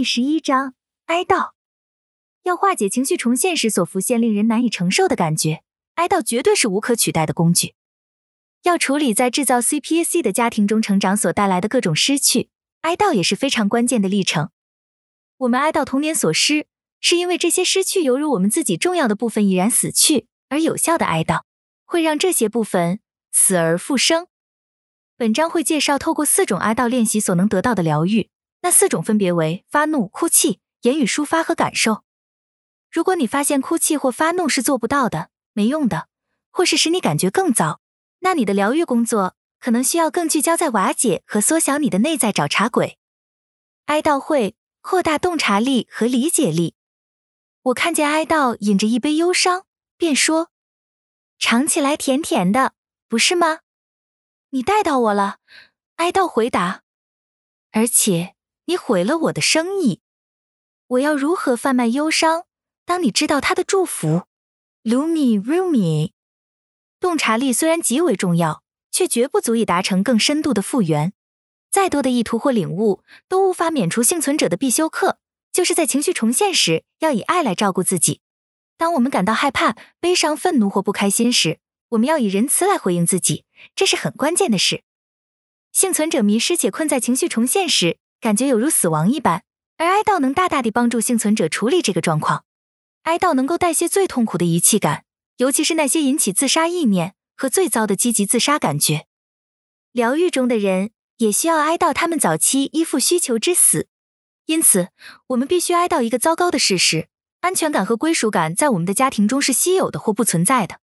第十一章哀悼。要化解情绪重现时所浮现令人难以承受的感觉，哀悼绝对是无可取代的工具。要处理在制造 CPAC 的家庭中成长所带来的各种失去，哀悼也是非常关键的历程。我们哀悼童年所失，是因为这些失去犹如我们自己重要的部分已然死去，而有效的哀悼会让这些部分死而复生。本章会介绍透过四种哀悼练习所能得到的疗愈，那四种分别为发怒、哭泣、言语抒发和感受。如果你发现哭泣或发怒是做不到的、没用的，或是使你感觉更糟，那你的疗愈工作可能需要更聚焦在瓦解和缩小你的内在找茬鬼。哀悼会扩大洞察力和理解力。我看见哀悼饮着一杯忧伤，便说：“尝起来甜甜的，不是吗？”你带到我了，哀悼回答。而且你毁了我的生意。我要如何贩卖忧伤？当你知道他的祝福，Lumi Rumi。洞察力虽然极为重要，却绝不足以达成更深度的复原。再多的意图或领悟，都无法免除幸存者的必修课，就是在情绪重现时，要以爱来照顾自己。当我们感到害怕、悲伤、愤怒或不开心时，我们要以仁慈来回应自己。这是很关键的事。幸存者迷失且困在情绪重现时，感觉有如死亡一般，而哀悼能大大地帮助幸存者处理这个状况。哀悼能够代谢最痛苦的遗弃感，尤其是那些引起自杀意念和最糟的积极自杀感觉。疗愈中的人也需要哀悼他们早期依附需求之死，因此我们必须哀悼一个糟糕的事实：安全感和归属感在我们的家庭中是稀有的或不存在的。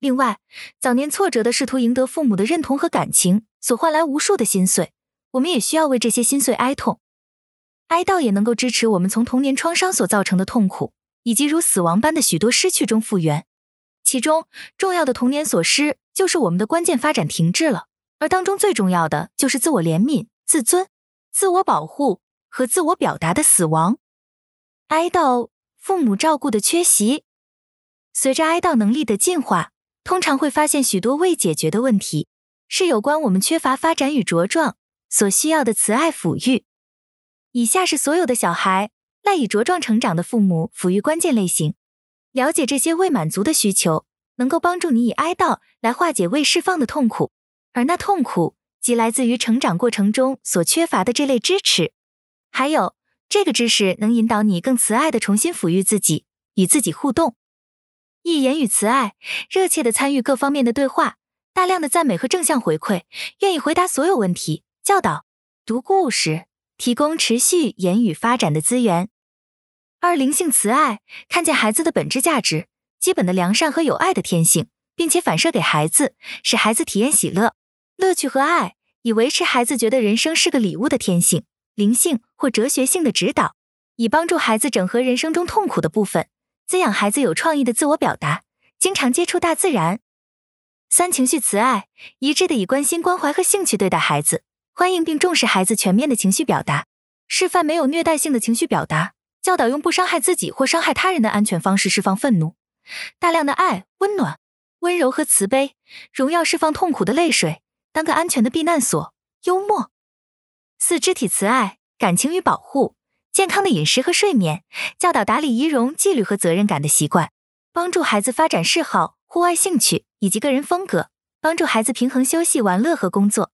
另外，早年挫折的试图赢得父母的认同和感情所换来无数的心碎，我们也需要为这些心碎哀痛。哀悼也能够支持我们从童年创伤所造成的痛苦，以及如死亡般的许多失去中复原。其中重要的童年所失，就是我们的关键发展停滞了，而当中最重要的就是自我怜悯、自尊、自我保护和自我表达的死亡。哀悼父母照顾的缺席，随着哀悼能力的进化。通常会发现许多未解决的问题，是有关我们缺乏发展与茁壮所需要的慈爱抚育。以下是所有的小孩赖以茁壮成长的父母抚育关键类型。了解这些未满足的需求，能够帮助你以哀悼来化解未释放的痛苦，而那痛苦即来自于成长过程中所缺乏的这类支持。还有，这个知识能引导你更慈爱地重新抚育自己，与自己互动。一言语慈爱，热切地参与各方面的对话，大量的赞美和正向回馈，愿意回答所有问题，教导、读故事，提供持续言语发展的资源。二、灵性慈爱，看见孩子的本质价值、基本的良善和有爱的天性，并且反射给孩子，使孩子体验喜乐、乐趣和爱，以维持孩子觉得人生是个礼物的天性。灵性或哲学性的指导，以帮助孩子整合人生中痛苦的部分。滋养孩子有创意的自我表达，经常接触大自然。三、情绪慈爱，一致的以关心、关怀和兴趣对待孩子，欢迎并重视孩子全面的情绪表达，示范没有虐待性的情绪表达，教导用不伤害自己或伤害他人的安全方式释放愤怒。大量的爱、温暖、温柔和慈悲，荣耀释放痛苦的泪水，当个安全的避难所。幽默。四、肢体慈爱，感情与保护。健康的饮食和睡眠，教导打理仪容、纪律和责任感的习惯，帮助孩子发展嗜好、户外兴趣以及个人风格，帮助孩子平衡休息、玩乐和工作。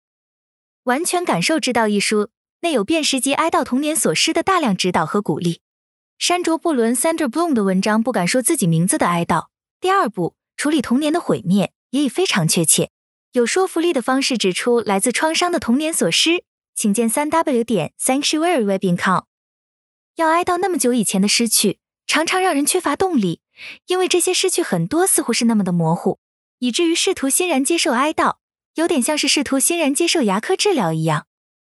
完全感受之道一书内有辨识及哀悼童年所失的大量指导和鼓励。山卓·布伦 （Sandra Bloom） 的文章《不敢说自己名字的哀悼》第二部处理童年的毁灭，也已非常确切、有说服力的方式指出来自创伤的童年所失。请见三 w 点 sanctuary web in com。要哀悼那么久以前的失去，常常让人缺乏动力，因为这些失去很多似乎是那么的模糊，以至于试图欣然接受哀悼，有点像是试图欣然接受牙科治疗一样。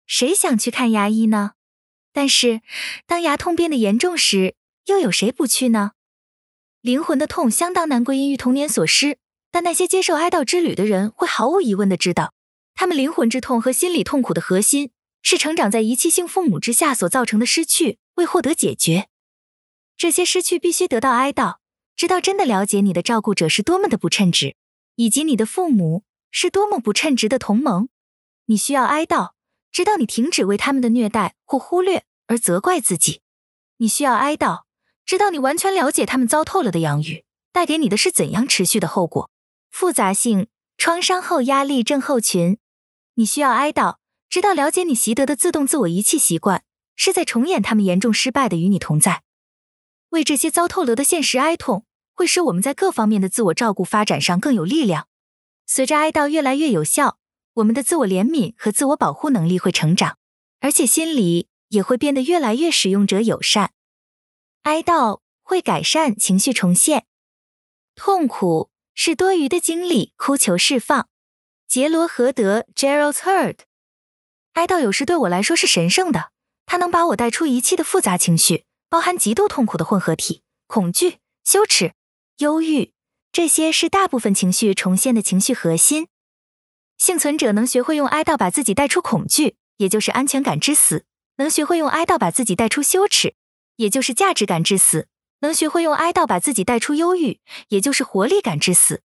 谁想去看牙医呢？但是当牙痛变得严重时，又有谁不去呢？灵魂的痛相当难归因于童年所失，但那些接受哀悼之旅的人会毫无疑问地知道，他们灵魂之痛和心理痛苦的核心是成长在遗弃性父母之下所造成的失去。未获得解决，这些失去必须得到哀悼，直到真的了解你的照顾者是多么的不称职，以及你的父母是多么不称职的同盟。你需要哀悼，直到你停止为他们的虐待或忽略而责怪自己。你需要哀悼，直到你完全了解他们糟透了的养育带给你的是怎样持续的后果。复杂性创伤后压力症候群。你需要哀悼，直到了解你习得的自动自我遗弃习惯是在重演他们严重失败的与你同在。为这些糟透了的现实哀痛，会使我们在各方面的自我照顾发展上更有力量。随着哀悼越来越有效，我们的自我怜悯和自我保护能力会成长，而且心理也会变得越来越使用者友善。哀悼会改善情绪重现。痛苦是多余的精力，哭求释放。杰罗荷德 （Gerald Heard）。哀悼有时对我来说是神圣的，它能把我带出一切的复杂情绪，包含极度痛苦的混合体，恐惧、羞耻、忧郁，这些是大部分情绪重现的情绪核心。幸存者能学会用哀悼把自己带出恐惧，也就是安全感之死；能学会用哀悼把自己带出羞耻，也就是价值感之死；能学会用哀悼把自己带出忧郁，也就是活力感之死。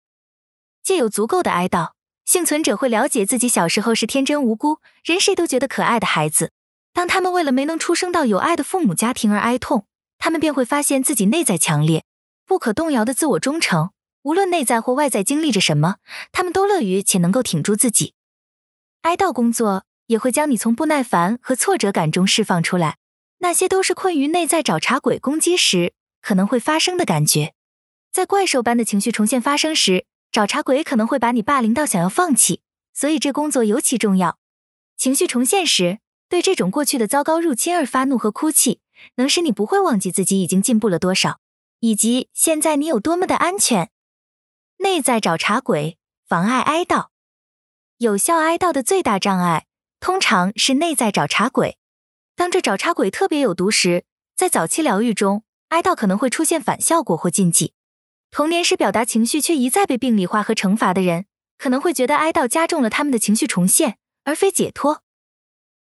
借有足够的哀悼。幸存者会了解自己小时候是天真无辜、人谁都觉得可爱的孩子。当他们为了没能出生到有爱的父母家庭而哀痛，他们便会发现自己内在强烈、不可动摇的自我忠诚。无论内在或外在经历着什么，他们都乐于且能够挺住自己。哀悼工作也会将你从不耐烦和挫折感中释放出来，那些都是困于内在找茬鬼攻击时可能会发生的感觉。在怪兽般的情绪重现发生时，找茬鬼可能会把你霸凌到想要放弃，所以这工作尤其重要。情绪重现时，对这种过去的糟糕入侵而发怒和哭泣，能使你不会忘记自己已经进步了多少，以及现在你有多么的安全。内在找茬鬼妨碍哀悼，有效哀悼的最大障碍通常是内在找茬鬼。当这找茬鬼特别有毒时，在早期疗愈中，哀悼可能会出现反效果或禁忌。童年时表达情绪却一再被病理化和惩罚的人，可能会觉得哀悼加重了他们的情绪重现，而非解脱。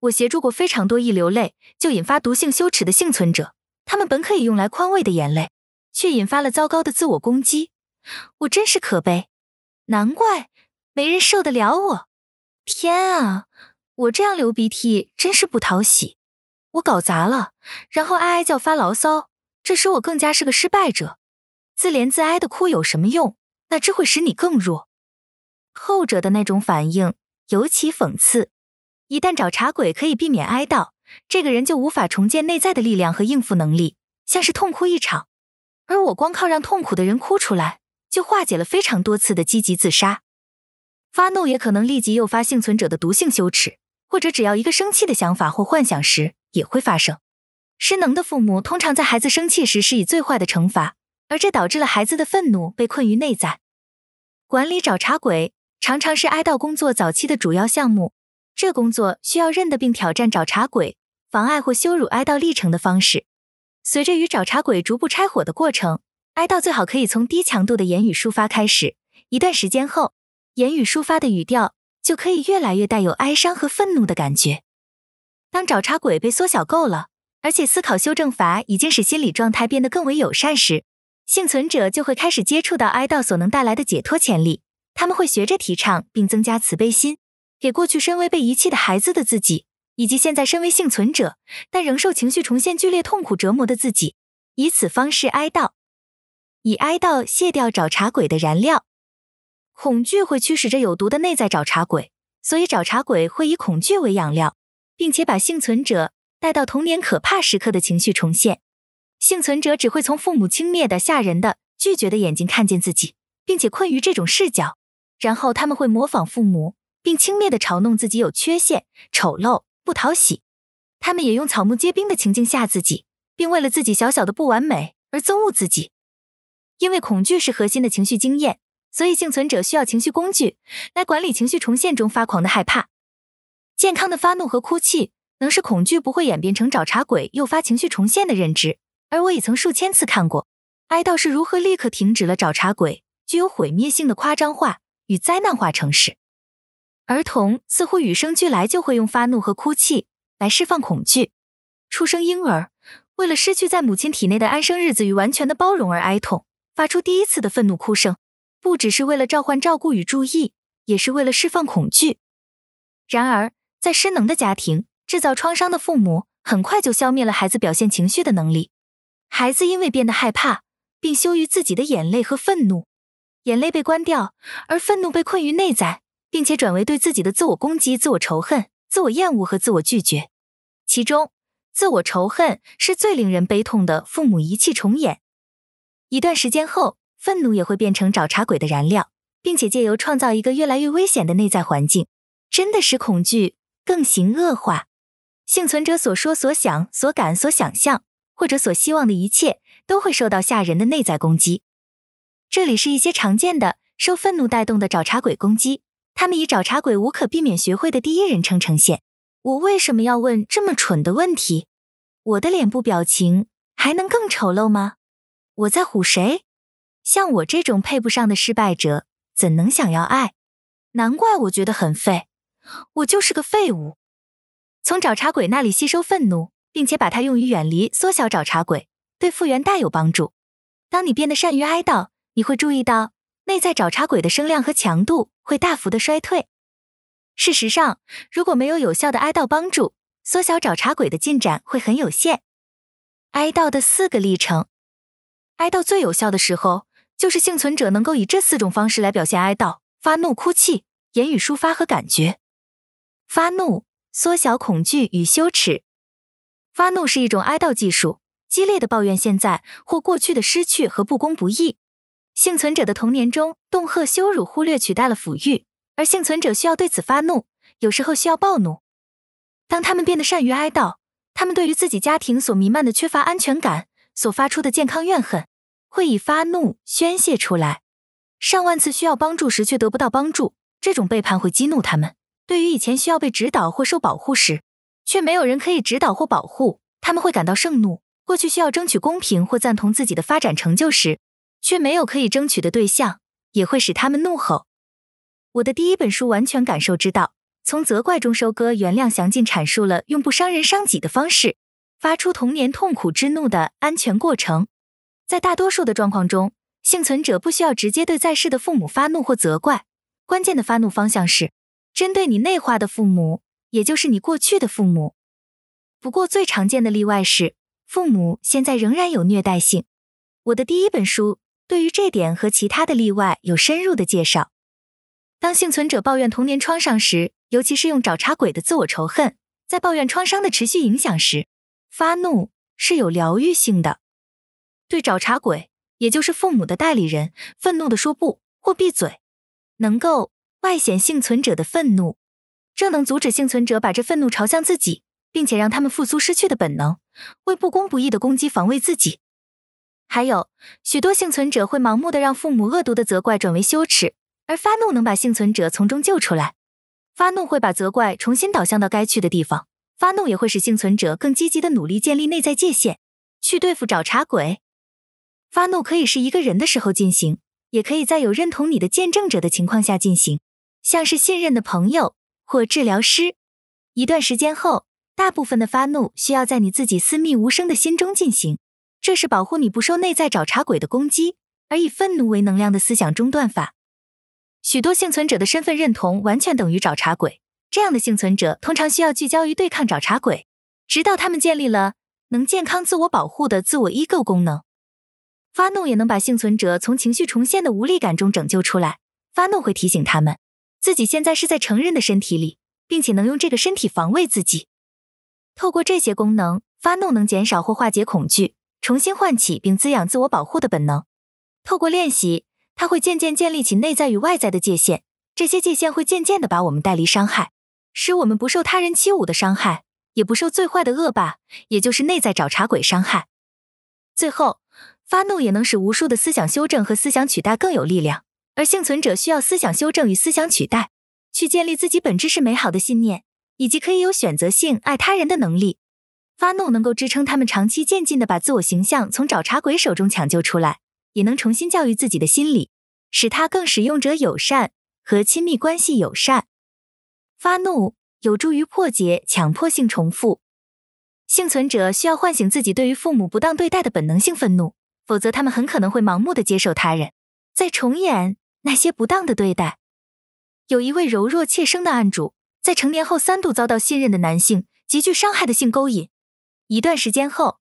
我协助过非常多一流泪就引发毒性羞耻的幸存者，他们本可以用来宽慰的眼泪，却引发了糟糕的自我攻击。我真是可悲，难怪没人受得了我。天啊，我这样流鼻涕真是不讨喜。我搞砸了，然后哀哀叫发牢骚，这使我更加是个失败者。自怜自哀的哭有什么用？那只会使你更弱。后者的那种反应尤其讽刺。一旦找茬鬼可以避免哀悼，这个人就无法重建内在的力量和应付能力，像是痛哭一场。而我光靠让痛苦的人哭出来，就化解了非常多次的积极自杀。发怒也可能立即诱发幸存者的毒性羞耻，或者只要一个生气的想法或幻想时也会发生。失能的父母通常在孩子生气时施以最坏的惩罚。而这导致了孩子的愤怒被困于内在。管理找茬鬼常常是哀悼工作早期的主要项目。这工作需要认得并挑战找茬鬼妨碍或羞辱哀悼历程的方式。随着与找茬鬼逐步拆伙的过程，哀悼最好可以从低强度的言语抒发开始。一段时间后，言语抒发的语调就可以越来越带有哀伤和愤怒的感觉。当找茬鬼被缩小够了，而且思考修正法已经使心理状态变得更为友善时，幸存者就会开始接触到哀悼所能带来的解脱潜力，他们会学着提倡并增加慈悲心，给过去身为被遗弃的孩子的自己，以及现在身为幸存者但仍受情绪重现剧烈痛苦折磨的自己，以此方式哀悼，以哀悼卸掉找茬鬼的燃料。恐惧会驱使着有毒的内在找茬鬼，所以找茬鬼会以恐惧为养料，并且把幸存者带到童年可怕时刻的情绪重现。幸存者只会从父母轻蔑的、吓人的、拒绝的眼睛看见自己，并且困于这种视角。然后他们会模仿父母，并轻蔑地嘲弄自己有缺陷、丑陋、不讨喜。他们也用草木皆兵的情境吓自己，并为了自己小小的不完美而憎恶自己。因为恐惧是核心的情绪经验，所以幸存者需要情绪工具来管理情绪重现中发狂的害怕。健康的发怒和哭泣能使恐惧不会演变成找茬鬼诱发情绪重现的认知。而我已曾数千次看过，哀悼是如何立刻停止了找茬鬼具有毁灭性的夸张化与灾难化城市。儿童似乎与生俱来就会用发怒和哭泣来释放恐惧。出生婴儿为了失去在母亲体内的安生日子与完全的包容而哀痛，发出第一次的愤怒哭声，不只是为了召唤照顾与注意，也是为了释放恐惧。然而，在失能的家庭、制造创伤的父母很快就消灭了孩子表现情绪的能力。孩子因为变得害怕，并羞于自己的眼泪和愤怒，眼泪被关掉，而愤怒被困于内在，并且转为对自己的自我攻击、自我仇恨、自我厌恶和自我拒绝。其中，自我仇恨是最令人悲痛的。父母遗弃重演，一段时间后，愤怒也会变成找茬鬼的燃料，并且借由创造一个越来越危险的内在环境，真的使恐惧更形恶化。幸存者所说、所想、所感、所想象，或者所希望的一切，都会受到吓人的内在攻击。这里是一些常见的受愤怒带动的找茬鬼攻击，他们以找茬鬼无可避免学会的第一人称呈现。我为什么要问这么蠢的问题？我的脸部表情还能更丑陋吗？我在唬谁？像我这种配不上的失败者，怎能想要爱？难怪我觉得很废，我就是个废物。从找茬鬼那里吸收愤怒，并且把它用于远离、缩小找茬鬼，对复原大有帮助。当你变得善于哀悼，你会注意到内在找茬鬼的声量和强度会大幅的衰退。事实上，如果没有有效的哀悼帮助，缩小找茬鬼的进展会很有限。哀悼的四个历程，哀悼最有效的时候，就是幸存者能够以这四种方式来表现哀悼：发怒、哭泣、言语抒发和感觉。发怒，缩小恐惧与羞耻。发怒是一种哀悼技术，激烈的抱怨现在或过去的失去和不公不义。幸存者的童年中，恫吓、羞辱、忽略取代了抚育。而幸存者需要对此发怒，有时候需要暴怒。当他们变得善于哀悼，他们对于自己家庭所弥漫的缺乏安全感所发出的健康怨恨，会以发怒宣泄出来。上万次需要帮助时却得不到帮助，这种背叛会激怒他们。对于以前需要被指导或受保护时，却没有人可以指导或保护，他们会感到盛怒。过去需要争取公平或赞同自己的发展成就时，却没有可以争取的对象，也会使他们怒吼。我的第一本书《完全感受之道》，从责怪中收割原谅，详尽阐述了用不伤人伤己的方式发出童年痛苦之怒的安全过程。在大多数的状况中，幸存者不需要直接对在世的父母发怒或责怪，关键的发怒方向是针对你内化的父母，也就是你过去的父母。不过，最常见的例外是父母现在仍然有虐待性。我的第一本书对于这点和其他的例外有深入的介绍。当幸存者抱怨童年创伤时，尤其是用找茬鬼的自我仇恨，在抱怨创伤的持续影响时，发怒是有疗愈性的。对找茬鬼，也就是父母的代理人，愤怒地说不或闭嘴，能够外显幸存者的愤怒，这能阻止幸存者把这愤怒朝向自己，并且让他们复苏失去的本能，为不公不义的攻击防卫自己。还有许多幸存者会盲目的让父母恶毒的责怪转为羞耻。而发怒能把幸存者从中救出来，发怒会把责怪重新导向到该去的地方，发怒也会使幸存者更积极的努力建立内在界限，去对付找茬鬼。发怒可以是一个人的时候进行，也可以在有认同你的见证者的情况下进行，像是信任的朋友或治疗师。一段时间后，大部分的发怒需要在你自己私密无声的心中进行，这是保护你不受内在找茬鬼的攻击，而以愤怒为能量的思想中断法。许多幸存者的身份认同完全等于找茬鬼，这样的幸存者通常需要聚焦于对抗找茬鬼，直到他们建立了能健康自我保护的自我依构功能。发怒也能把幸存者从情绪重现的无力感中拯救出来。发怒会提醒他们，自己现在是在成人的身体里，并且能用这个身体防卫自己。透过这些功能，发怒能减少或化解恐惧，重新唤起并滋养自我保护的本能。透过练习。它会渐渐建立起内在与外在的界限，这些界限会渐渐地把我们带离伤害，使我们不受他人欺侮的伤害，也不受最坏的恶霸，也就是内在找茬鬼伤害。最后，发怒也能使无数的思想修正和思想取代更有力量，而幸存者需要思想修正与思想取代，去建立自己本质是美好的信念，以及可以有选择性爱他人的能力。发怒能够支撑他们长期渐进地把自我形象从找茬鬼手中抢救出来。也能重新教育自己的心理，使他更使用者友善和亲密关系友善。发怒有助于破解强迫性重复。幸存者需要唤醒自己对于父母不当对待的本能性愤怒，否则他们很可能会盲目的接受他人，再重演那些不当的对待。有一位柔弱怯生的案主，在成年后三度遭到信任的男性极具伤害的性勾引，一段时间后，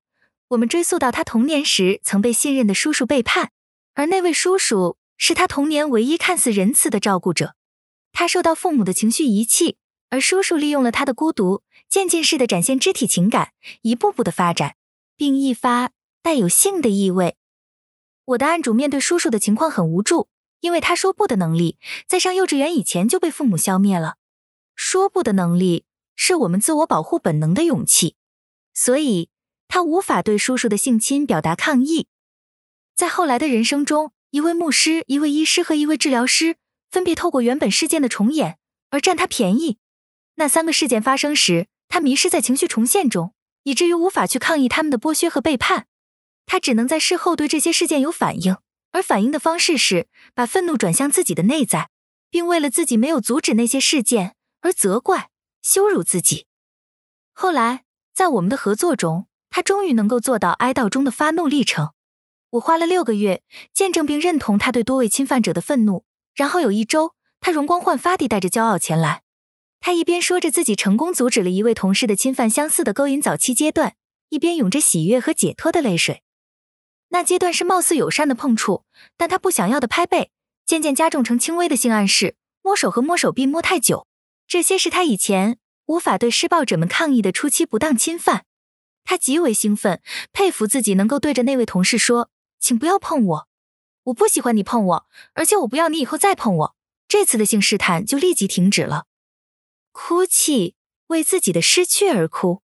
我们追溯到他童年时曾被信任的叔叔背叛，而那位叔叔是他童年唯一看似仁慈的照顾者。他受到父母的情绪遗弃，而叔叔利用了他的孤独，渐进式的展现肢体情感，一步步的发展，并一发带有性的意味。我的案主面对叔叔的情况很无助，因为他说不的能力在上幼稚园以前就被父母消灭了。说不的能力是我们自我保护本能的勇气。所以，他无法对叔叔的性侵表达抗议。在后来的人生中，一位牧师、一位医师和一位治疗师分别透过原本事件的重演而占他便宜。那三个事件发生时，他迷失在情绪重现中，以至于无法去抗议他们的剥削和背叛。他只能在事后对这些事件有反应，而反应的方式是把愤怒转向自己的内在，并为了自己没有阻止那些事件而责怪、羞辱自己。后来。在我们的合作中，他终于能够做到哀悼中的发怒历程。我花了六个月见证并认同他对多位侵犯者的愤怒，然后有一周，他容光焕发地带着骄傲前来。他一边说着自己成功阻止了一位同事的侵犯相似的勾引早期阶段，一边涌着喜悦和解脱的泪水。那阶段是貌似友善的碰触，但他不想要的拍背，渐渐加重成轻微的性暗示，摸手和摸手臂摸太久，这些是他以前。无法对施暴者们抗议的初期不当侵犯，他极为兴奋，佩服自己能够对着那位同事说：“请不要碰我，我不喜欢你碰我，而且我不要你以后再碰我。”这次的性试探就立即停止了。哭泣，为自己的失去而哭。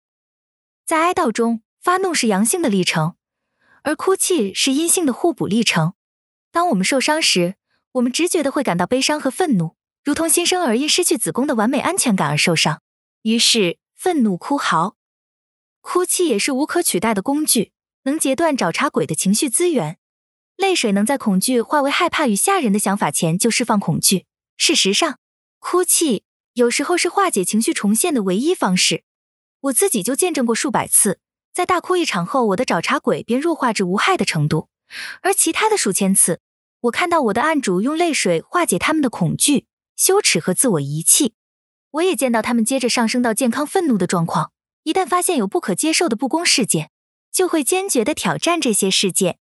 在哀悼中，发怒是阳性的历程，而哭泣是阴性的互补历程。当我们受伤时，我们直觉的会感到悲伤和愤怒，如同新生儿因失去子宫的完美安全感而受伤。于是，愤怒哭嚎，哭泣也是无可取代的工具，能截断找茬鬼的情绪资源。泪水能在恐惧化为害怕与吓人的想法前就释放恐惧。事实上，哭泣有时候是化解情绪重现的唯一方式。我自己就见证过数百次，在大哭一场后，我的找茬鬼便弱化至无害的程度；而其他的数千次，我看到我的案主用泪水化解他们的恐惧、羞耻和自我遗弃。我也见到他们接着上升到健康愤怒的状况。一旦发现有不可接受的不公事件，就会坚决地挑战这些事件。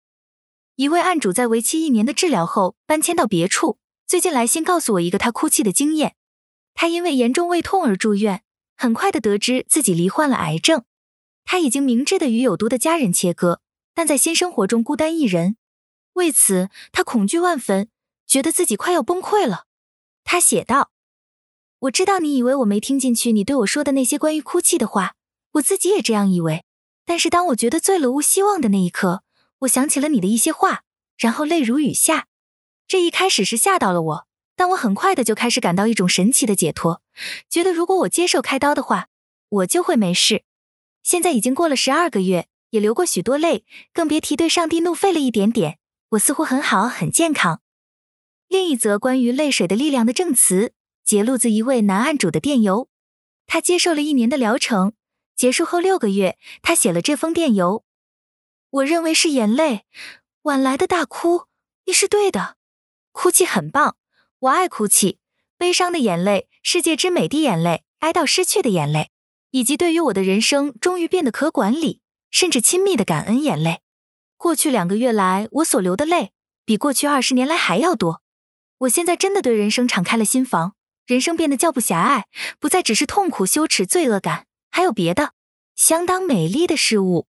一位案主在为期一年的治疗后搬迁到别处，最近来信告诉我一个他哭泣的经验。他因为严重胃痛而住院，很快地得知自己罹患了癌症。他已经明智的与有毒的家人切割，但在新生活中孤单一人。为此，他恐惧万分，觉得自己快要崩溃了。他写道。我知道你以为我没听进去你对我说的那些关于哭泣的话，我自己也这样以为。但是当我觉得醉了无希望的那一刻，我想起了你的一些话，然后泪如雨下。这一开始是吓到了我，但我很快的就开始感到一种神奇的解脱，觉得如果我接受开刀的话，我就会没事。现在已经过了十二个月，也流过许多泪，更别提对上帝怒愤了一点点。我似乎很好，很健康。另一则关于泪水的力量的证词。节录自一位男案主的电邮，他接受了一年的疗程，结束后六个月，他写了这封电邮。我认为是眼泪，晚来的大哭，你是对的，哭泣很棒，我爱哭泣，悲伤的眼泪，世界之美的眼泪，哀悼失去的眼泪，以及对于我的人生终于变得可管理，甚至亲密的感恩眼泪。过去两个月来，我所流的泪，比过去二十年来还要多。我现在真的对人生敞开了心房。人生变得较不狭隘，不再只是痛苦、羞耻、罪恶感，还有别的相当美丽的事物。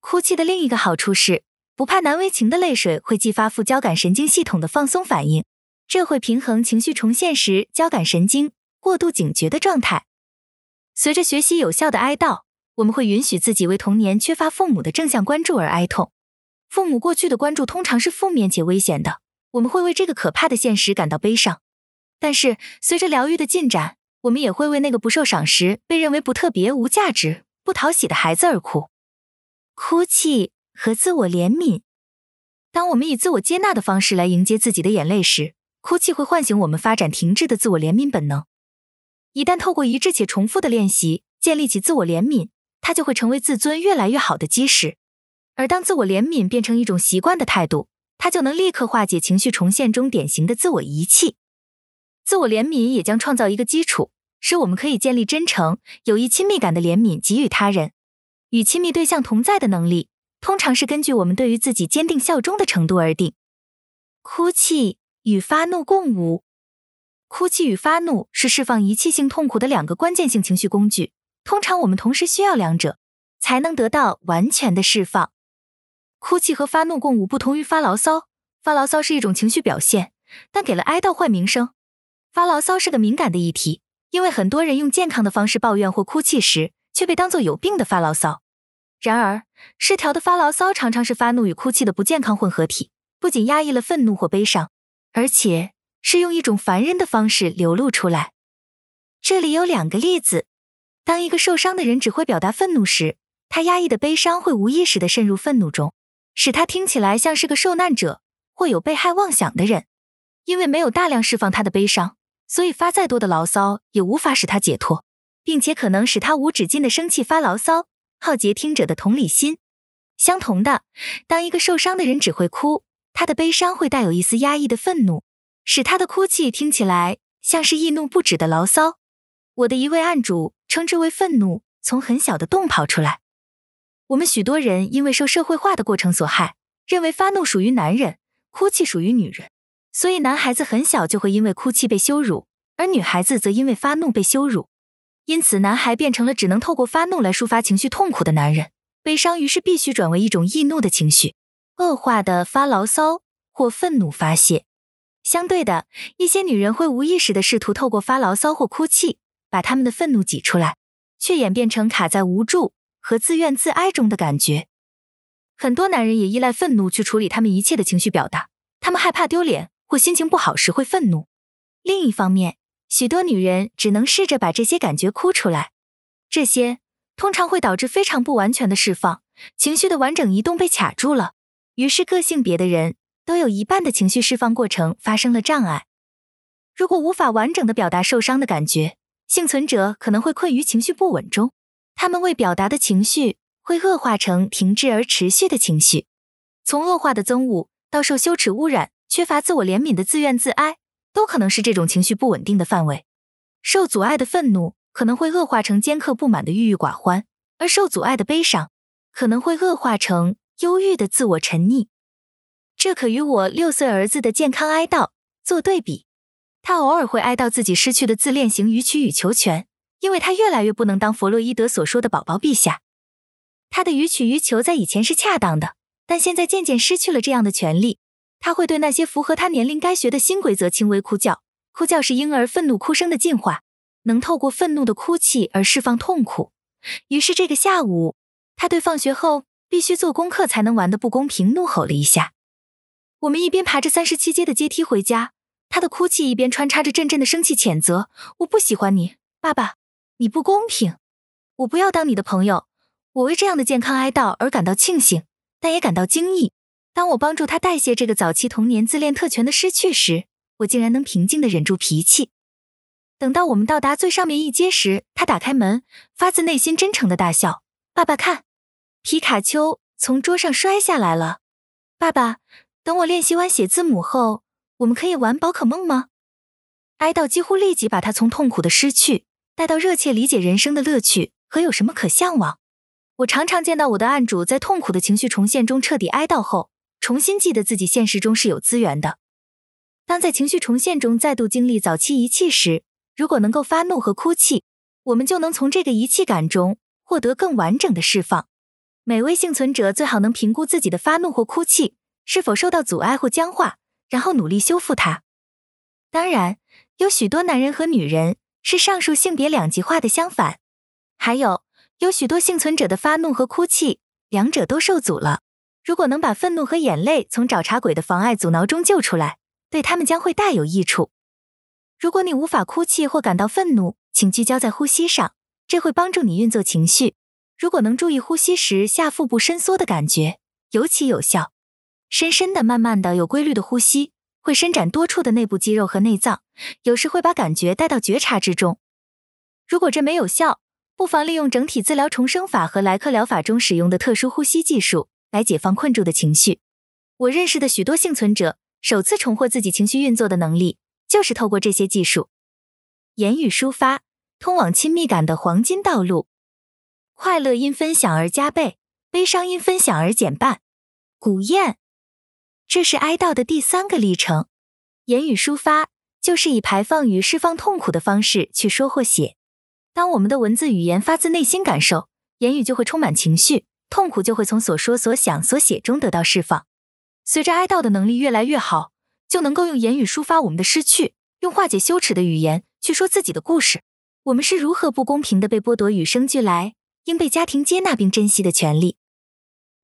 哭泣的另一个好处是，不怕难为情的泪水会激发副交感神经系统的放松反应，这会平衡情绪重现时交感神经过度警觉的状态。随着学习有效的哀悼，我们会允许自己为童年缺乏父母的正向关注而哀痛。父母过去的关注通常是负面且危险的，我们会为这个可怕的现实感到悲伤。但是，随着疗愈的进展，我们也会为那个不受赏识、被认为不特别、无价值、不讨喜的孩子而哭。哭泣和自我怜悯。当我们以自我接纳的方式来迎接自己的眼泪时，哭泣会唤醒我们发展停滞的自我怜悯本能。一旦透过一致且重复的练习建立起自我怜悯，它就会成为自尊越来越好的基石。而当自我怜悯变成一种习惯的态度，它就能立刻化解情绪重现中典型的自我遗弃。自我怜悯也将创造一个基础，使我们可以建立真诚、友谊、亲密感的怜悯给予他人。与亲密对象同在的能力，通常是根据我们对于自己坚定效忠的程度而定。哭泣与发怒共舞，哭泣与发怒是释放遗弃性痛苦的两个关键性情绪工具。通常我们同时需要两者，才能得到完全的释放。哭泣和发怒共舞不同于发牢骚，发牢骚是一种情绪表现，但给了哀悼坏名声。发牢骚是个敏感的议题，因为很多人用健康的方式抱怨或哭泣时，却被当作有病的发牢骚。然而，失调的发牢骚常常是发怒与哭泣的不健康混合体，不仅压抑了愤怒或悲伤，而且是用一种烦人的方式流露出来。这里有两个例子。当一个受伤的人只会表达愤怒时，他压抑的悲伤会无意识地渗入愤怒中，使他听起来像是个受难者或有被害妄想的人。因为没有大量释放他的悲伤，所以发再多的牢骚也无法使他解脱，并且可能使他无止境的生气发牢骚，耗竭听者的同理心。相同的，当一个受伤的人只会哭，他的悲伤会带有一丝压抑的愤怒，使他的哭泣听起来像是易怒不止的牢骚。我的一位案主。称之为愤怒从很小的洞跑出来。我们许多人因为受社会化的过程所害，认为发怒属于男人，哭泣属于女人，所以男孩子很小就会因为哭泣被羞辱，而女孩子则因为发怒被羞辱。因此，男孩变成了只能透过发怒来抒发情绪痛苦的男人，悲伤于是必须转为一种易怒的情绪，恶化的发牢骚或愤怒发泄。相对的，一些女人会无意识地试图透过发牢骚或哭泣。把他们的愤怒挤出来，却演变成卡在无助和自怨自哀中的感觉。很多男人也依赖愤怒去处理他们一切的情绪表达，他们害怕丢脸或心情不好时会愤怒。另一方面，许多女人只能试着把这些感觉哭出来，这些通常会导致非常不完全的释放，情绪的完整移动被卡住了。于是，各性别的人都有一半的情绪释放过程发生了障碍。如果无法完整的表达受伤的感觉，幸存者可能会困于情绪不稳中，他们未表达的情绪会恶化成停滞而持续的情绪，从恶化的憎恶到受羞耻污染、缺乏自我怜悯的自怨自哀，都可能是这种情绪不稳定的范围。受阻碍的愤怒可能会恶化成尖刻不满的郁郁寡欢，而受阻碍的悲伤可能会恶化成忧郁的自我沉溺。这可与我六岁儿子的健康哀悼做对比。他偶尔会哀悼自己失去的自恋型予取予求权，因为他越来越不能当弗洛伊德所说的宝宝陛下。他的予取予求在以前是恰当的，但现在渐渐失去了这样的权利。他会对那些符合他年龄该学的新规则轻微哭叫，哭叫是婴儿愤怒哭声的进化，能透过愤怒的哭泣而释放痛苦。于是这个下午，他对放学后必须做功课才能玩的不公平怒吼了一下。我们一边爬着三十七阶的阶梯回家。他的哭泣一边穿插着阵阵的生气谴责：“我不喜欢你，爸爸，你不公平，我不要当你的朋友。”我为这样的健康哀悼而感到庆幸，但也感到惊异。当我帮助他代谢这个早期童年自恋特权的失去时，我竟然能平静地忍住脾气。等到我们到达最上面一阶时，他打开门，发自内心真诚地大笑：“爸爸看，皮卡丘从桌上摔下来了。爸爸，等我练习完写字母后。”我们可以玩宝可梦吗？哀悼几乎立即把他从痛苦的失去带到热切理解人生的乐趣和有什么可向往。我常常见到我的案主在痛苦的情绪重现中彻底哀悼后，重新记得自己现实中是有资源的。当在情绪重现中再度经历早期遗弃时，如果能够发怒和哭泣，我们就能从这个遗弃感中获得更完整的释放。每位幸存者最好能评估自己的发怒或哭泣是否受到阻碍或僵化。然后努力修复它。当然，有许多男人和女人是上述性别两极化的相反，还有有许多幸存者的发怒和哭泣，两者都受阻了。如果能把愤怒和眼泪从找茬鬼的妨碍阻挠中救出来，对他们将会大有益处。如果你无法哭泣或感到愤怒，请聚焦在呼吸上，这会帮助你运作情绪。如果能注意呼吸时下腹部伸缩的感觉，尤其有效。深深的、慢慢的、有规律的呼吸，会伸展多处的内部肌肉和内脏，有时会把感觉带到觉察之中。如果这没有效，不妨利用整体治疗重生法和莱克疗法中使用的特殊呼吸技术来解放困住的情绪。我认识的许多幸存者首次重获自己情绪运作的能力，就是透过这些技术。言语抒发，通往亲密感的黄金道路。快乐因分享而加倍，悲伤因分享而减半。古谚。这是哀悼的第三个历程。言语抒发就是以排放与释放痛苦的方式去说或写。当我们的文字语言发自内心感受，言语就会充满情绪，痛苦就会从所说、所想、所写中得到释放。随着哀悼的能力越来越好，就能够用言语抒发我们的失去，用化解羞耻的语言去说自己的故事。我们是如何不公平地被剥夺与生俱来应被家庭接纳并珍惜的权利？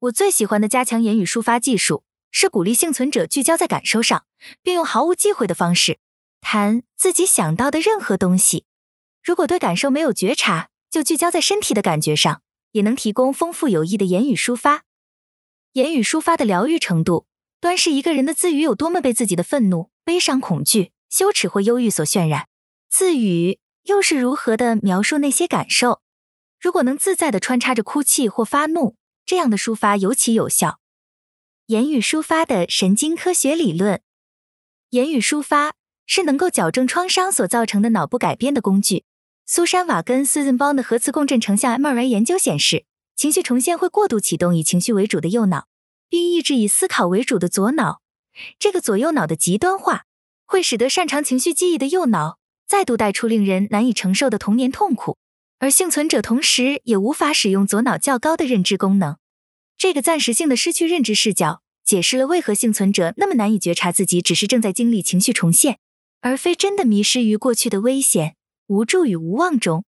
我最喜欢的加强言语抒发技术。是鼓励幸存者聚焦在感受上，并用毫无忌讳的方式谈自己想到的任何东西。如果对感受没有觉察，就聚焦在身体的感觉上，也能提供丰富有益的言语抒发。言语抒发的疗愈程度，端视一个人的自语有多么被自己的愤怒、悲伤、恐惧、羞耻或忧郁所渲染，自语又是如何的描述那些感受。如果能自在地穿插着哭泣或发怒，这样的抒发尤其有效。言语抒发的神经科学理论，言语抒发是能够矫正创伤所造成的脑部改变的工具。苏珊·瓦根 （Susan Bond） 的核磁共振成像 MRI 研究显示，情绪重现会过度启动以情绪为主的右脑，并抑制以思考为主的左脑。这个左右脑的极端化会使得擅长情绪记忆的右脑再度带出令人难以承受的童年痛苦，而幸存者同时也无法使用左脑较高的认知功能。这个暂时性的失去认知视角，解释了为何幸存者那么难以觉察自己只是正在经历情绪重现，而非真的迷失于过去的危险、无助与无望中。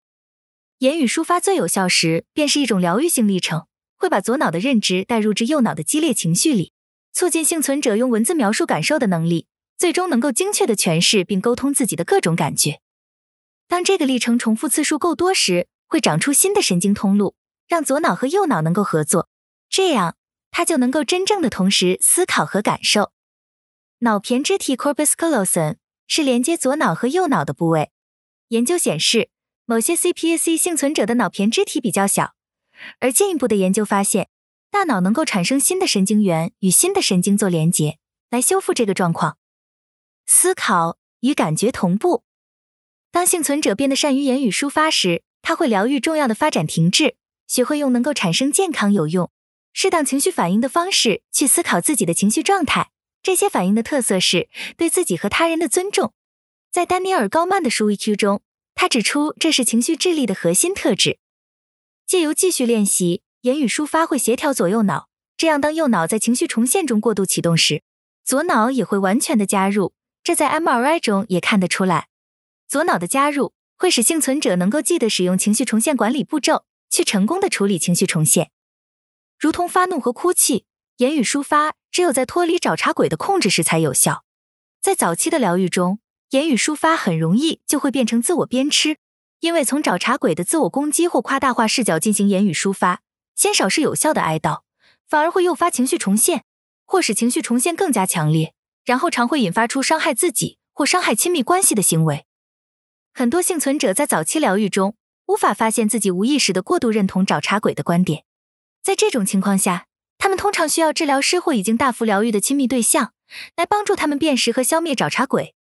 言语抒发最有效时，便是一种疗愈性历程，会把左脑的认知带入至右脑的激烈情绪里，促进幸存者用文字描述感受的能力，最终能够精确地诠释并沟通自己的各种感觉。当这个历程重复次数够多时，会长出新的神经通路，让左脑和右脑能够合作。这样，他就能够真正的同时思考和感受。脑胼胝体 （corpus callosum） 是连接左脑和右脑的部位。研究显示，某些 CPAC 幸存者的脑胼胝体比较小，而进一步的研究发现，大脑能够产生新的神经元与新的神经做连接，来修复这个状况。思考与感觉同步。当幸存者变得善于言语抒发时，他会疗愈重要的发展停滞，学会用能够产生健康有用。适当情绪反应的方式去思考自己的情绪状态，这些反应的特色是对自己和他人的尊重。在丹尼尔·高曼的书《EQ》中，他指出这是情绪智力的核心特质。借由继续练习，言语抒发会协调左右脑，这样当右脑在情绪重现中过度启动时，左脑也会完全的加入。这在 MRI 中也看得出来。左脑的加入会使幸存者能够记得使用情绪重现管理步骤，去成功的处理情绪重现。如同发怒和哭泣，言语抒发只有在脱离找茬鬼的控制时才有效。在早期的疗愈中，言语抒发很容易就会变成自我鞭笞，因为从找茬鬼的自我攻击或夸大化视角进行言语抒发，鲜少是有效的哀悼，反而会诱发情绪重现，或使情绪重现更加强烈，然后常会引发出伤害自己或伤害亲密关系的行为。很多幸存者在早期疗愈中无法发现自己无意识的过度认同找茬鬼的观点。在这种情况下，他们通常需要治疗师或已经大幅疗愈的亲密对象来帮助他们辨识和消灭找茬鬼。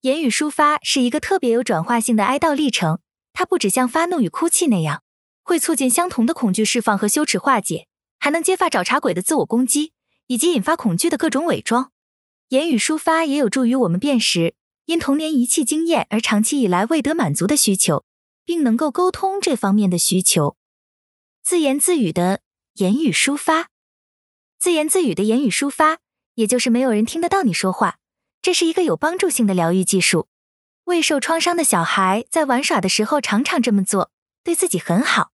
言语抒发是一个特别有转化性的哀悼历程，它不只像发怒与哭泣那样会促进相同的恐惧释放和羞耻化解，还能揭发找茬鬼的自我攻击以及引发恐惧的各种伪装。言语抒发也有助于我们辨识因童年遗弃经验而长期以来未得满足的需求，并能够沟通这方面的需求。自言自语的言语抒发，自言自语的言语抒发，也就是没有人听得到你说话，这是一个有帮助性的疗愈技术。未受创伤的小孩在玩耍的时候常常这么做，对自己很好。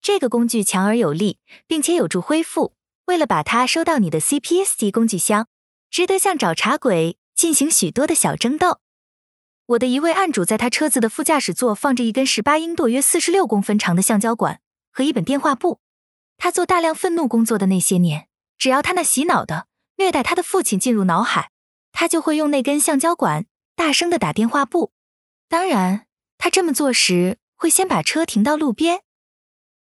这个工具强而有力，并且有助恢复。为了把它收到你的 CPSD 工具箱，值得向找茬鬼进行许多的小争斗。我的一位案主在他车子的副驾驶座放着一根十八英度、约四十六公分长的橡胶管。和一本电话簿，他做大量愤怒工作的那些年，只要他那洗脑的虐待他的父亲进入脑海，他就会用那根橡胶管大声的打电话簿。当然，他这么做时会先把车停到路边。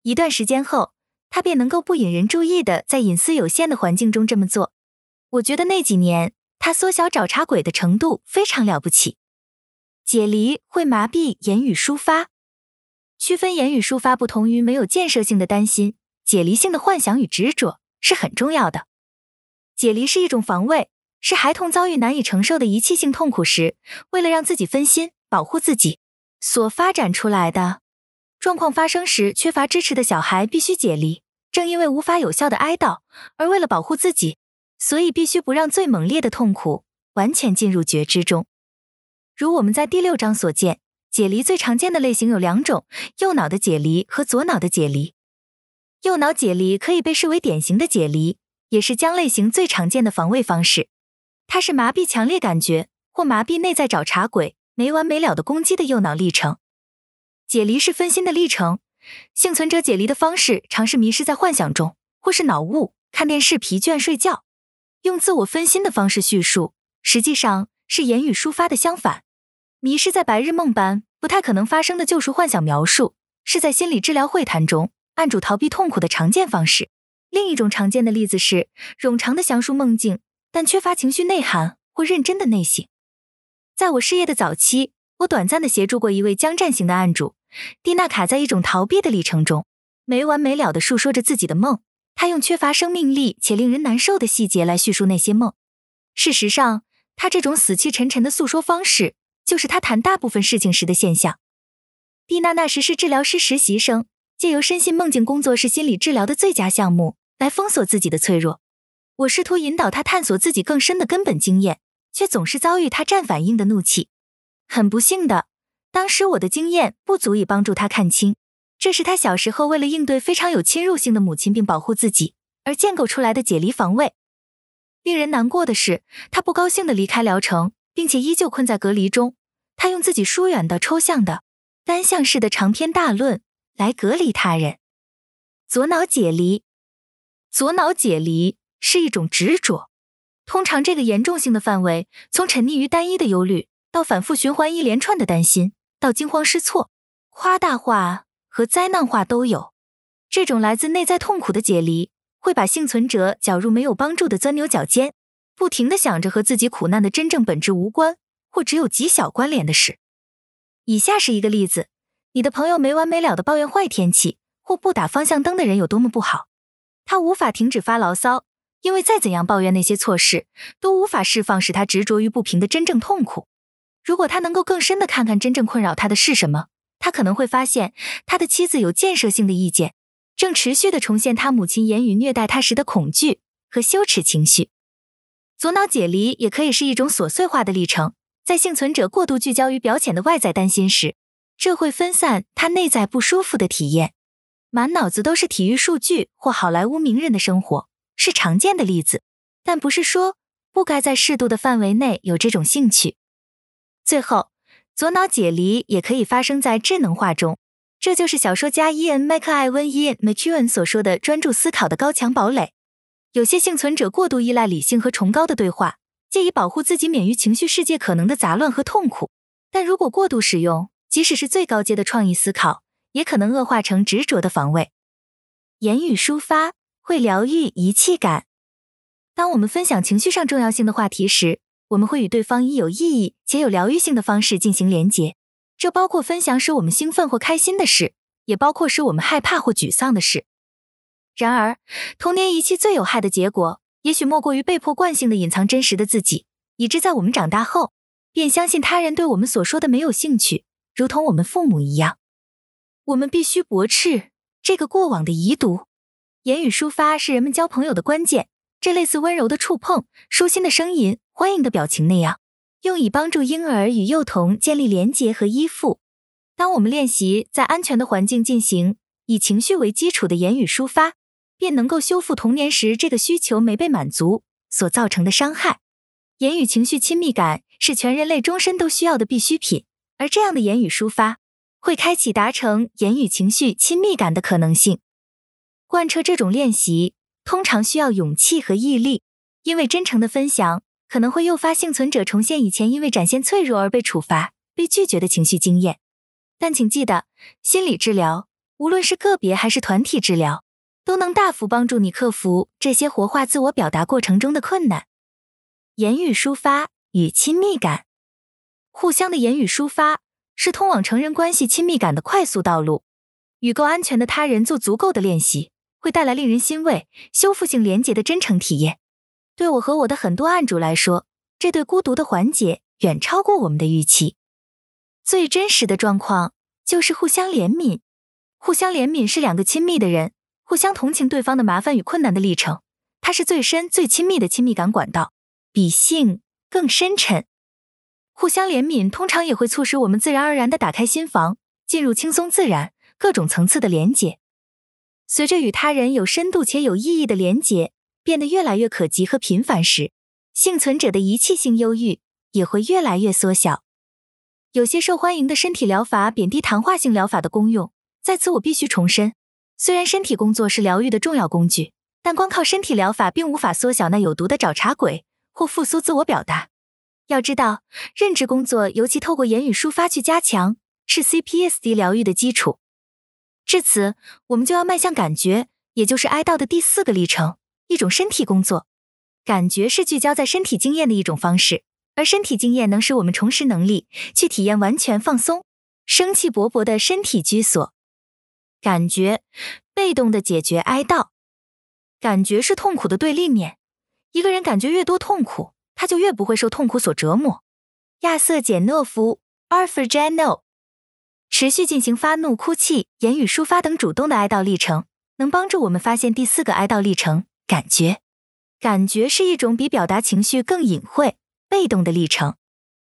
一段时间后，他便能够不引人注意的在隐私有限的环境中这么做。我觉得那几年他缩小找茬鬼的程度非常了不起。解离会麻痹言语抒发。区分言语抒发不同于没有建设性的担心、解离性的幻想与执着是很重要的。解离是一种防卫，是孩童遭遇难以承受的遗弃性痛苦时，为了让自己分心、保护自己所发展出来的。状况发生时，缺乏支持的小孩必须解离。正因为无法有效的哀悼，而为了保护自己，所以必须不让最猛烈的痛苦完全进入觉知中。如我们在第六章所见，解离最常见的类型有两种：右脑的解离和左脑的解离。右脑解离可以被视为典型的解离，也是将类型最常见的防卫方式。它是麻痹强烈感觉或麻痹内在找茬鬼没完没了的攻击的右脑历程。解离是分心的历程，幸存者解离的方式常是迷失在幻想中，或是脑雾、看电视、疲倦睡觉，用自我分心的方式叙述，实际上是言语抒发的相反。迷失在白日梦般不太可能发生的救赎幻想描述，是在心理治疗会谈中案主逃避痛苦的常见方式。另一种常见的例子是冗长的详述梦境，但缺乏情绪内涵或认真的内省。在我事业的早期，我短暂的协助过一位僵战型的案主。蒂娜卡在一种逃避的历程中，没完没了地述说着自己的梦。她用缺乏生命力且令人难受的细节来叙述那些梦。事实上，她这种死气沉沉的诉说方式，就是她谈大部分事情时的现象。蒂娜那时是治疗师实习生，借由深信梦境工作是心理治疗的最佳项目，来封锁自己的脆弱。我试图引导她探索自己更深的根本经验，却总是遭遇她战反应的怒气。很不幸的。当时我的经验不足以帮助他看清，这是他小时候为了应对非常有侵入性的母亲并保护自己而建构出来的解离防卫。令人难过的是，他不高兴地离开疗程，并且依旧困在隔离中。他用自己疏远的、抽象的、单向式的长篇大论来隔离他人。左脑解离，左脑解离是一种执着，通常这个严重性的范围从沉溺于单一的忧虑到反复循环一连串的担心。到惊慌失措、夸大化和灾难化都有。这种来自内在痛苦的解离，会把幸存者绞入没有帮助的钻牛角尖，不停地想着和自己苦难的真正本质无关或只有极小关联的事。以下是一个例子：你的朋友没完没了的抱怨坏天气或不打方向灯的人有多么不好，他无法停止发牢骚，因为再怎样抱怨那些错事，都无法释放使他执着于不平的真正痛苦。如果他能够更深的看看真正困扰他的是什么，他可能会发现他的妻子有建设性的意见，正持续的重现他母亲言语虐待他时的恐惧和羞耻情绪。左脑解离也可以是一种琐碎化的历程，在幸存者过度聚焦于表浅的外在担心时，这会分散他内在不舒服的体验。满脑子都是体育数据或好莱坞名人的生活是常见的例子，但不是说不该在适度的范围内有这种兴趣。最后，左脑解离也可以发生在智能化中，这就是小说家伊恩·麦克艾温 （Ian McEwan） 所说的专注思考的高墙堡垒。有些幸存者过度依赖理性和崇高的对话，借以保护自己免于情绪世界可能的杂乱和痛苦。但如果过度使用，即使是最高阶的创意思考，也可能恶化成执着的防卫。言语抒发会疗愈遗弃感。当我们分享情绪上重要性的话题时，我们会与对方以有意义且有疗愈性的方式进行连结，这包括分享使我们兴奋或开心的事，也包括使我们害怕或沮丧的事。然而，童年遗弃最有害的结果，也许莫过于被迫惯性的隐藏真实的自己，以致在我们长大后，便相信他人对我们所说的没有兴趣，如同我们父母一样。我们必须驳斥这个过往的遗毒。言语抒发是人们交朋友的关键。这类似温柔的触碰、舒心的声音、欢迎的表情那样，用以帮助婴儿与幼童建立连结和依附。当我们练习在安全的环境进行以情绪为基础的言语抒发，便能够修复童年时这个需求没被满足所造成的伤害。言语情绪亲密感是全人类终身都需要的必需品，而这样的言语抒发会开启达成言语情绪亲密感的可能性。贯彻这种练习。通常需要勇气和毅力，因为真诚的分享可能会诱发幸存者重现以前因为展现脆弱而被处罚、被拒绝的情绪经验。但请记得，心理治疗，无论是个别还是团体治疗，都能大幅帮助你克服这些活化自我表达过程中的困难。言语抒发与亲密感，互相的言语抒发是通往成人关系亲密感的快速道路。与够安全的他人做足够的练习，会带来令人欣慰、修复性连结的真诚体验。对我和我的很多案主来说，这对孤独的缓解远超过我们的预期。最真实的状况就是互相怜悯。互相怜悯是两个亲密的人互相同情对方的麻烦与困难的历程。它是最深、最亲密的亲密感管道，比性更深沉。互相怜悯通常也会促使我们自然而然地打开心房，进入轻松自然、各种层次的连结。随着与他人有深度且有意义的连结变得越来越可及和频繁时，幸存者的遗弃性忧郁也会越来越缩小。有些受欢迎的身体疗法贬低谈话性疗法的功用，在此我必须重申：虽然身体工作是疗愈的重要工具，但光靠身体疗法并无法缩小那有毒的找茬鬼或复苏自我表达。要知道，认知工作尤其透过言语抒发去加强，是 CPSD 疗愈的基础。至此，我们就要迈向感觉，也就是哀悼的第四个历程，一种身体工作。感觉是聚焦在身体经验的一种方式，而身体经验能使我们重拾能力，去体验完全放松、生气勃勃的身体居所。感觉，被动的解决哀悼。感觉是痛苦的对立面。一个人感觉越多痛苦，他就越不会受痛苦所折磨。亚瑟·简诺夫 （Arthur Janov） 持续进行发怒、哭泣、言语抒发等主动的哀悼历程，能帮助我们发现第四个哀悼历程——感觉。感觉是一种比表达情绪更隐晦、被动的历程。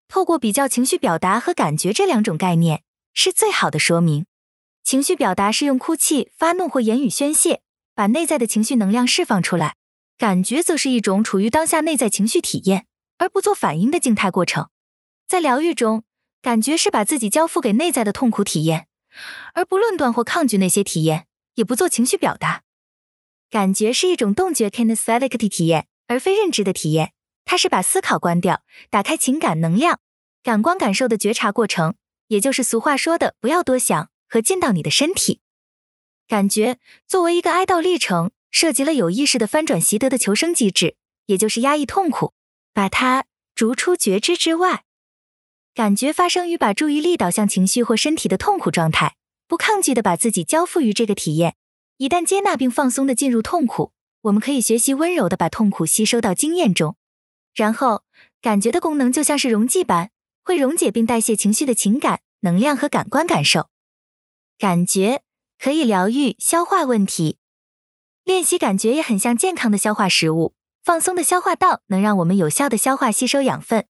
透过比较情绪表达和感觉这两种概念，是最好的说明。情绪表达是用哭泣、发怒或言语宣泄。把内在的情绪能量释放出来，感觉则是一种处于当下内在情绪体验而不做反应的静态过程。在疗愈中，感觉是把自己交付给内在的痛苦体验，而不论断或抗拒那些体验，也不做情绪表达。感觉是一种动觉 kinesthetic 体验，而非认知的体验。它是把思考关掉，打开情感能量、感官感受的觉察过程，也就是俗话说的“不要多想”和进到你的身体。感觉作为一个哀悼历程，涉及了有意识的翻转习得的求生机制，也就是压抑痛苦，把它逐出觉知之外。感觉发生于把注意力导向情绪或身体的痛苦状态，不抗拒的把自己交付于这个体验。一旦接纳并放松的进入痛苦，我们可以学习温柔的把痛苦吸收到经验中。然后，感觉的功能就像是溶剂般，会溶解并代谢情绪的情感、能量和感官感受。感觉。可以疗愈消化问题，练习感觉也很像健康的消化食物。放松的消化道能让我们有效的消化吸收养分。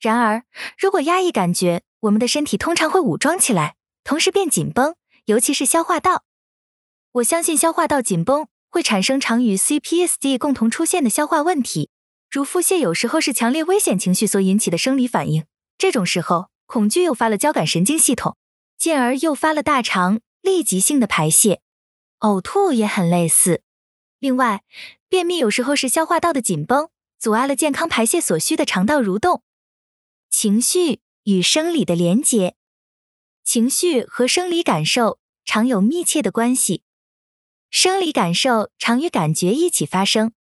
然而，如果压抑感觉，我们的身体通常会武装起来，同时变紧绷，尤其是消化道。我相信消化道紧绷会产生常与 CPSD 共同出现的消化问题，如腹泻，有时候是强烈危险情绪所引起的生理反应。这种时候，恐惧诱发了交感神经系统，进而诱发了大肠。立即性的排泄，呕吐也很类似。另外，便秘有时候是消化道的紧绷，阻碍了健康排泄所需的肠道蠕动。情绪与生理的连结，情绪和生理感受常有密切的关系，生理感受常与感觉一起发生。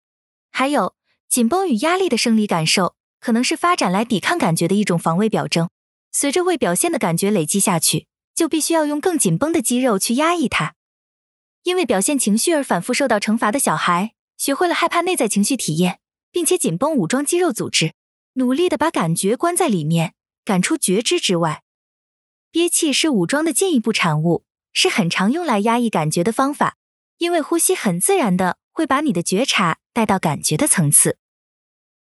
还有，紧绷与压力的生理感受可能是发展来抵抗感觉的一种防卫表征。随着未表现的感觉累积下去。就必须要用更紧绷的肌肉去压抑它，因为表现情绪而反复受到惩罚的小孩，学会了害怕内在情绪体验，并且紧绷武装肌肉组织，努力的把感觉关在里面，赶出觉知之外。憋气是武装的进一步产物，是很常用来压抑感觉的方法，因为呼吸很自然的会把你的觉察带到感觉的层次。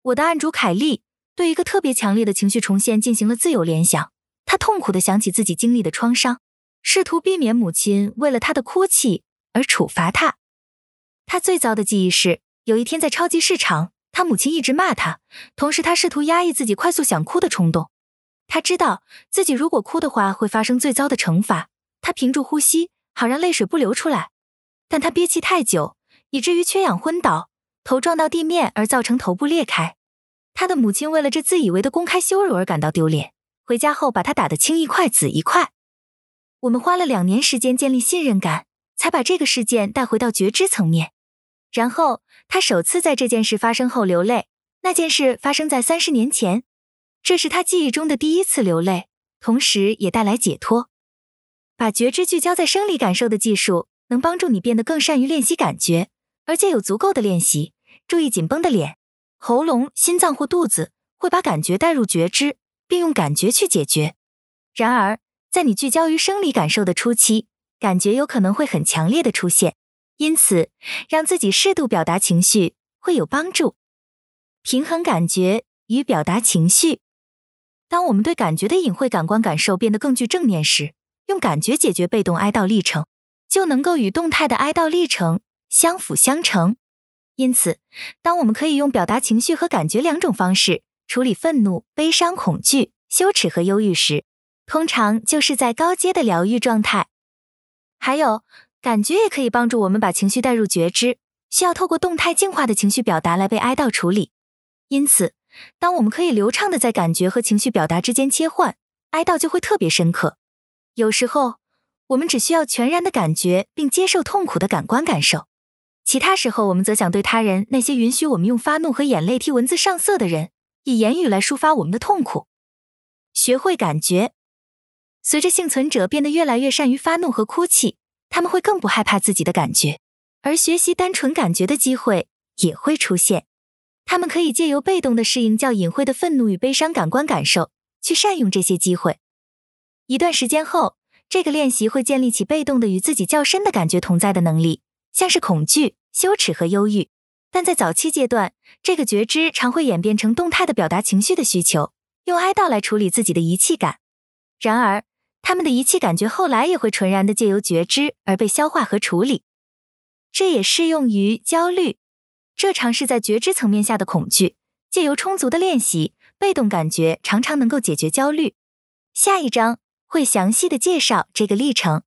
我的案主凯莉对一个特别强烈的情绪重现进行了自由联想。他痛苦地想起自己经历的创伤，试图避免母亲为了他的哭泣而处罚他。他最糟的记忆是，有一天在超级市场，他母亲一直骂他，同时他试图压抑自己快速想哭的冲动。他知道自己如果哭的话会发生最糟的惩罚，他屏住呼吸，好让泪水不流出来。但他憋气太久，以至于缺氧昏倒，头撞到地面而造成头部裂开。他的母亲为了这自以为的公开羞辱而感到丢脸。回家后，把他打得青一块紫一块。我们花了两年时间建立信任感，才把这个事件带回到觉知层面。然后，他首次在这件事发生后流泪。那件事发生在三十年前，这是他记忆中的第一次流泪，同时也带来解脱。把觉知聚焦在生理感受的技术，能帮助你变得更善于练习感觉，而且有足够的练习。注意紧绷的脸、喉咙、心脏或肚子，会把感觉带入觉知，并用感觉去解决。然而，在你聚焦于生理感受的初期，感觉有可能会很强烈的出现，因此让自己适度表达情绪会有帮助。平衡感觉与表达情绪。当我们对感觉的隐晦感官感受变得更具正念时，用感觉解决被动哀悼历程，就能够与动态的哀悼历程相辅相成。因此，当我们可以用表达情绪和感觉两种方式处理愤怒、悲伤、恐惧、羞耻和忧郁时，通常就是在高阶的疗愈状态。还有，感觉也可以帮助我们把情绪带入觉知，需要透过动态净化的情绪表达来被哀悼处理。因此，当我们可以流畅地在感觉和情绪表达之间切换，哀悼就会特别深刻。有时候，我们只需要全然的感觉并接受痛苦的感官感受。其他时候，我们则想对他人，那些允许我们用发怒和眼泪替文字上色的人，以言语来抒发我们的痛苦。学会感觉，随着幸存者变得越来越善于发怒和哭泣，他们会更不害怕自己的感觉，而学习单纯感觉的机会也会出现。他们可以借由被动的适应较隐晦的愤怒与悲伤感官感受，去善用这些机会。一段时间后，这个练习会建立起被动的与自己较深的感觉同在的能力。像是恐惧、羞耻和忧郁，但在早期阶段，这个觉知常会演变成动态的表达情绪的需求，用哀悼来处理自己的遗弃感。然而，他们的遗弃感觉后来也会纯然的借由觉知而被消化和处理。这也适用于焦虑，这常是在觉知层面下的恐惧。借由充足的练习，被动感觉常常能够解决焦虑。下一章会详细的介绍这个历程，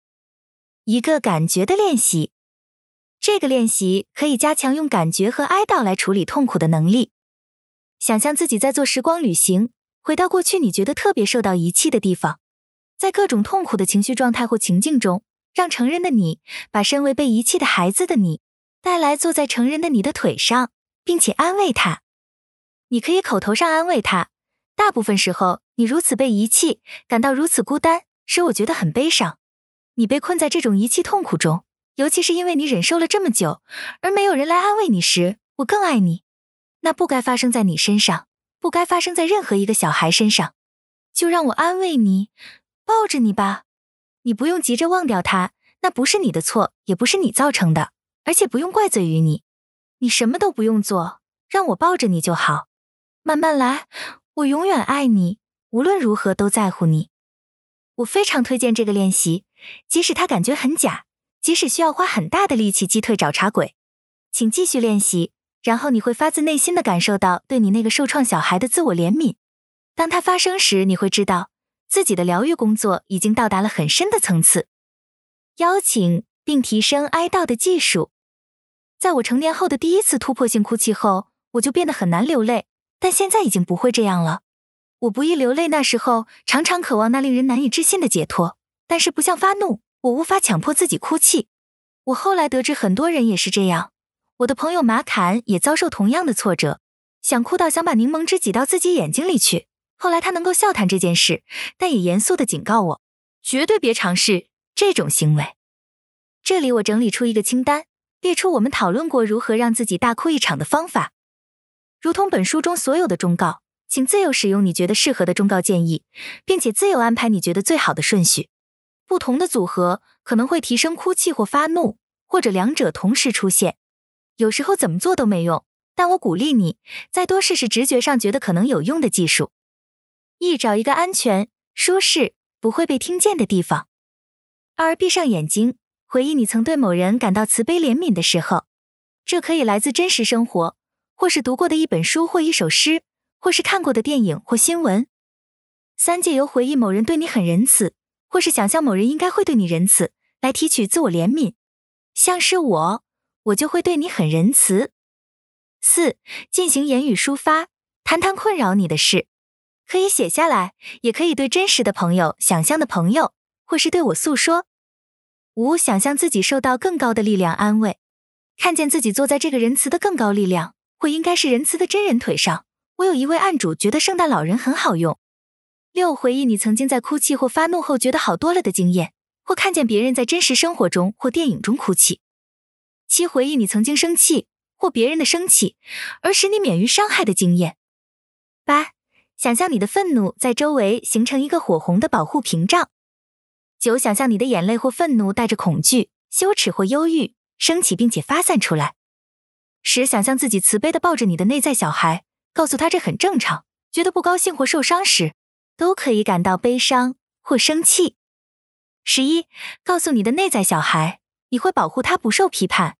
一个感觉的练习。这个练习可以加强用感觉和哀悼来处理痛苦的能力。想象自己在做时光旅行，回到过去你觉得特别受到遗弃的地方，在各种痛苦的情绪状态或情境中，让成人的你把身为被遗弃的孩子的你带来，坐在成人的你的腿上，并且安慰他。你可以口头上安慰他。大部分时候，你如此被遗弃，感到如此孤单，使我觉得很悲伤。你被困在这种遗弃痛苦中。尤其是因为你忍受了这么久，而没有人来安慰你时，我更爱你。那不该发生在你身上，不该发生在任何一个小孩身上。就让我安慰你，抱着你吧。你不用急着忘掉他，那不是你的错，也不是你造成的，而且不用怪罪于你。你什么都不用做，让我抱着你就好。慢慢来，我永远爱你，无论如何都在乎你。我非常推荐这个练习，即使它感觉很假。即使需要花很大的力气击退找茬鬼，请继续练习，然后你会发自内心的感受到对你那个受创小孩的自我怜悯。当它发生时，你会知道自己的疗愈工作已经到达了很深的层次。邀请并提升哀悼的技术。在我成年后的第一次突破性哭泣后，我就变得很难流泪，但现在已经不会这样了。我不易流泪，那时候常常渴望那令人难以置信的解脱，但是不像发怒。我无法强迫自己哭泣。我后来得知很多人也是这样。我的朋友马坎也遭受同样的挫折，想哭到想把柠檬汁挤到自己眼睛里去。后来他能够笑谈这件事，但也严肃地警告我，绝对别尝试这种行为。这里我整理出一个清单，列出我们讨论过如何让自己大哭一场的方法。如同本书中所有的忠告，请自由使用你觉得适合的忠告建议，并且自由安排你觉得最好的顺序。不同的组合可能会提升哭泣或发怒，或者两者同时出现。有时候怎么做都没用，但我鼓励你再多试试直觉上觉得可能有用的技术。一，找一个安全、舒适、不会被听见的地方。二，闭上眼睛，回忆你曾对某人感到慈悲怜悯的时候。这可以来自真实生活，或是读过的一本书或一首诗，或是看过的电影或新闻。三，借由回忆某人对你很仁慈。或是想象某人应该会对你仁慈，来提取自我怜悯，像是我，我就会对你很仁慈。四，进行言语抒发，谈谈困扰你的事，可以写下来，也可以对真实的朋友、想象的朋友，或是对我诉说。五，想象自己受到更高的力量安慰，看见自己坐在这个仁慈的更高力量，或应该是仁慈的真人腿上。我有一位案主觉得圣诞老人很好用。六，回忆你曾经在哭泣或发怒后觉得好多了的经验，或看见别人在真实生活中或电影中哭泣。七、回忆你曾经生气或别人的生气，而使你免于伤害的经验。八、想象你的愤怒在周围形成一个火红的保护屏障。九、想象你的眼泪或愤怒带着恐惧、羞耻或忧郁升起并且发散出来。十、想象自己慈悲地抱着你的内在小孩，告诉他这很正常。觉得不高兴或受伤时，都可以感到悲伤或生气。十一、告诉你的内在小孩，你会保护他不受批判。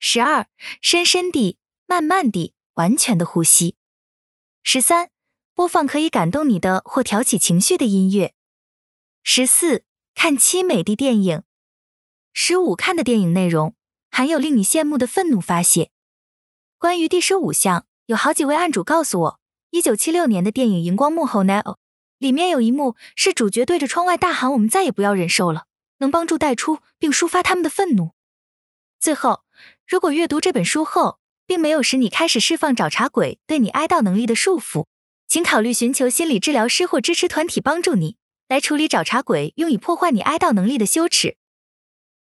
十二、深深地、慢慢地、完全的呼吸。十三、播放可以感动你的或挑起情绪的音乐。十四、看凄美的电影。十五、看的电影内容含有令你羡慕的愤怒发泄。关于第十五项，有好几位案主告诉我，一九七六年的电影《荧光幕后》Neo，里面有一幕是主角对着窗外大喊：“我们再也不要忍受了”，能帮助带出并抒发他们的愤怒。最后，如果阅读这本书后，并没有使你开始释放找茬鬼对你哀悼能力的束缚，请考虑寻求心理治疗师或支持团体帮助你。来处理找茬鬼用以破坏你哀悼能力的羞耻，